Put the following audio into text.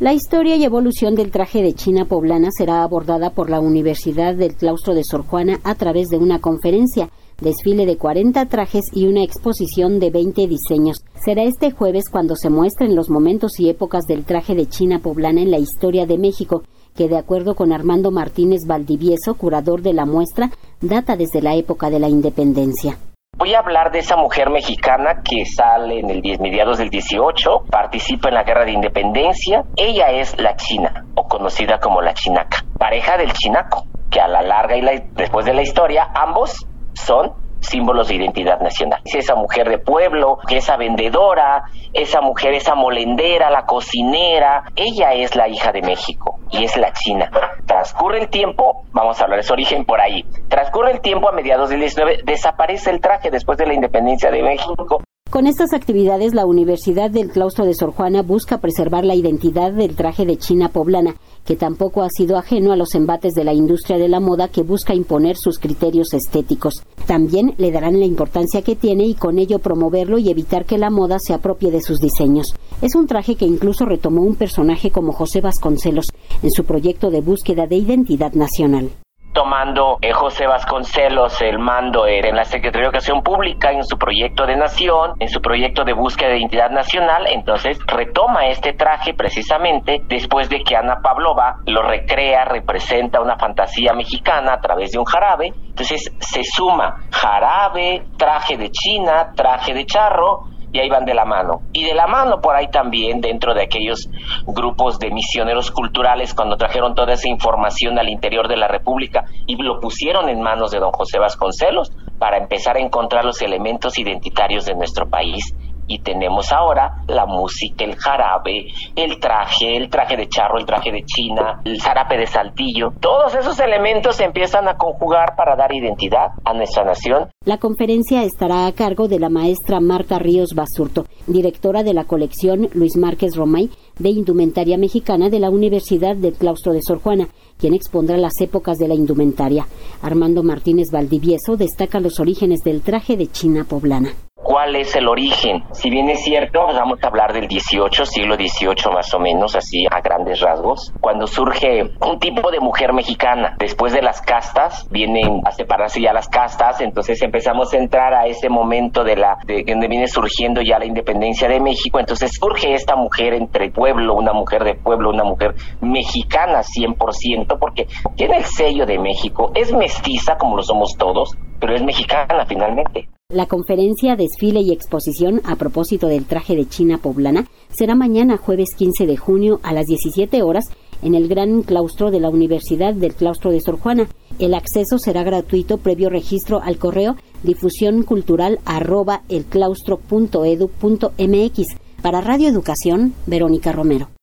La historia y evolución del traje de China poblana será abordada por la Universidad del Claustro de Sor Juana a través de una conferencia, desfile de 40 trajes y una exposición de 20 diseños. Será este jueves cuando se muestren los momentos y épocas del traje de China poblana en la historia de México, que de acuerdo con Armando Martínez Valdivieso, curador de la muestra, data desde la época de la independencia. Voy a hablar de esa mujer mexicana que sale en el 10 mediados del 18, participa en la guerra de independencia. Ella es la China, o conocida como la Chinaca, pareja del Chinaco, que a la larga y después de la historia, ambos son símbolos de identidad nacional. Es esa mujer de pueblo, esa vendedora, esa mujer, esa molendera, la cocinera, ella es la hija de México y es la China. Transcurre el tiempo, vamos a hablar de su origen por ahí, transcurre el tiempo a mediados del 19, desaparece el traje después de la independencia de México con estas actividades, la Universidad del Claustro de Sor Juana busca preservar la identidad del traje de China poblana, que tampoco ha sido ajeno a los embates de la industria de la moda que busca imponer sus criterios estéticos. También le darán la importancia que tiene y con ello promoverlo y evitar que la moda se apropie de sus diseños. Es un traje que incluso retomó un personaje como José Vasconcelos en su proyecto de búsqueda de identidad nacional tomando eh, José Vasconcelos el mando en la Secretaría de Educación Pública en su proyecto de nación, en su proyecto de búsqueda de identidad nacional, entonces retoma este traje precisamente después de que Ana Pavlova lo recrea, representa una fantasía mexicana a través de un jarabe, entonces se suma jarabe, traje de China, traje de charro, y ahí van de la mano. Y de la mano por ahí también dentro de aquellos grupos de misioneros culturales cuando trajeron toda esa información al interior de la República y lo pusieron en manos de don José Vasconcelos para empezar a encontrar los elementos identitarios de nuestro país y tenemos ahora la música, el jarabe, el traje, el traje de charro, el traje de china, el zarape de saltillo. Todos esos elementos se empiezan a conjugar para dar identidad a nuestra nación. La conferencia estará a cargo de la maestra Marta Ríos Basurto, directora de la colección Luis Márquez Romay de Indumentaria Mexicana de la Universidad del Claustro de Sor Juana, quien expondrá las épocas de la indumentaria. Armando Martínez Valdivieso destaca los orígenes del traje de China poblana cuál es el origen. Si bien es cierto, vamos a hablar del 18, siglo XVIII más o menos, así a grandes rasgos, cuando surge un tipo de mujer mexicana. Después de las castas, vienen a separarse ya las castas, entonces empezamos a entrar a ese momento de la de donde viene surgiendo ya la independencia de México, entonces surge esta mujer entre pueblo, una mujer de pueblo, una mujer mexicana 100%, porque tiene el sello de México, es mestiza como lo somos todos, pero es mexicana finalmente. La conferencia, desfile y exposición a propósito del traje de China poblana será mañana jueves 15 de junio a las 17 horas en el gran claustro de la Universidad del Claustro de Sor Juana. El acceso será gratuito previo registro al correo difusión cultural arroba elclaustro.edu.mx. Para Radio Educación, Verónica Romero.